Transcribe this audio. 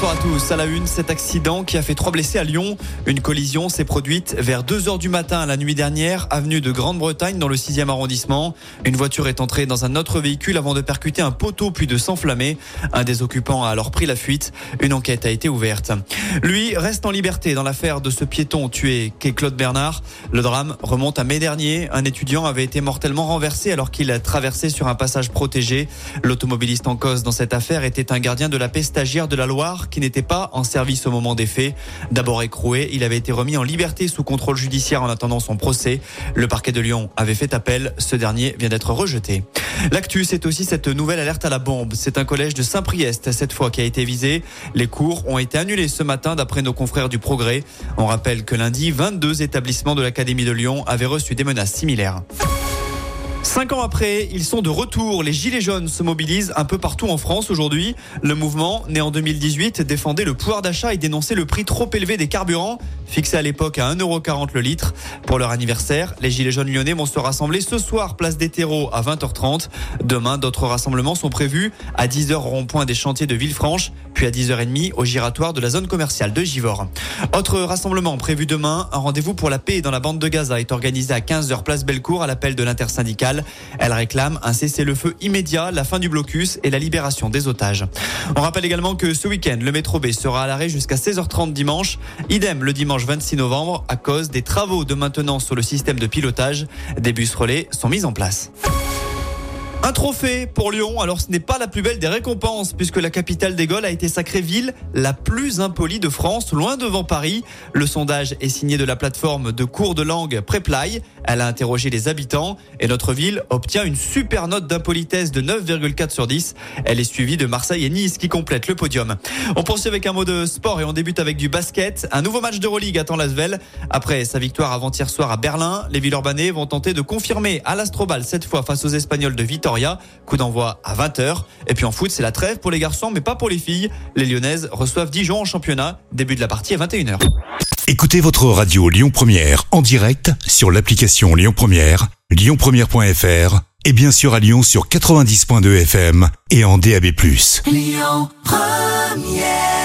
Bonsoir à tous. À la une, cet accident qui a fait trois blessés à Lyon. Une collision s'est produite vers 2 heures du matin la nuit dernière, avenue de Grande-Bretagne dans le 6e arrondissement. Une voiture est entrée dans un autre véhicule avant de percuter un poteau puis de s'enflammer. Un des occupants a alors pris la fuite. Une enquête a été ouverte. Lui reste en liberté dans l'affaire de ce piéton tué qu'est Claude Bernard. Le drame remonte à mai dernier. Un étudiant avait été mortellement renversé alors qu'il a traversé sur un passage protégé. L'automobiliste en cause dans cette affaire était un gardien de la paix stagiaire de la Loire qui n'était pas en service au moment des faits. D'abord écroué, il avait été remis en liberté sous contrôle judiciaire en attendant son procès. Le parquet de Lyon avait fait appel. Ce dernier vient d'être rejeté. L'actu, c'est aussi cette nouvelle alerte à la bombe. C'est un collège de Saint-Priest, cette fois, qui a été visé. Les cours ont été annulés ce matin d'après nos confrères du Progrès. On rappelle que lundi, 22 établissements de l'Académie de Lyon avaient reçu des menaces similaires. Cinq ans après, ils sont de retour. Les Gilets jaunes se mobilisent un peu partout en France aujourd'hui. Le mouvement, né en 2018, défendait le pouvoir d'achat et dénonçait le prix trop élevé des carburants, fixé à l'époque à 1,40€ le litre. Pour leur anniversaire, les Gilets jaunes lyonnais vont se rassembler ce soir, place des terreaux, à 20h30. Demain, d'autres rassemblements sont prévus à 10h au rond-point des chantiers de Villefranche, puis à 10h30 au giratoire de la zone commerciale de Givors. Autre rassemblement prévu demain, un rendez-vous pour la paix dans la bande de Gaza est organisé à 15h place Bellecour à l'appel de l'intersyndicale. Elle réclame un cessez-le-feu immédiat, la fin du blocus et la libération des otages. On rappelle également que ce week-end, le métro B sera à l'arrêt jusqu'à 16h30 dimanche. Idem le dimanche 26 novembre à cause des travaux de maintenance sur le système de pilotage. Des bus relais sont mis en place. Un trophée pour Lyon. Alors ce n'est pas la plus belle des récompenses puisque la capitale des Gaules a été sacrée ville la plus impolie de France, loin devant Paris. Le sondage est signé de la plateforme de cours de langue Preply. Elle a interrogé les habitants et notre ville obtient une super note d'impolitesse de 9,4 sur 10. Elle est suivie de Marseille et Nice qui complètent le podium. On poursuit avec un mot de sport et on débute avec du basket. Un nouveau match d'Euroleague attend Lasvel. Après sa victoire avant-hier soir à Berlin, les Villeurbanais vont tenter de confirmer à l'Astrobal cette fois face aux Espagnols de Vitoria. Coup d'envoi à 20h. Et puis en foot, c'est la trêve pour les garçons, mais pas pour les filles. Les Lyonnaises reçoivent Dijon en championnat. Début de la partie à 21h. Écoutez votre radio Lyon Première en direct sur l'application Lyon Première, lyonpremière.fr et bien sûr à Lyon sur 90.2 FM et en DAB+. Lyon Première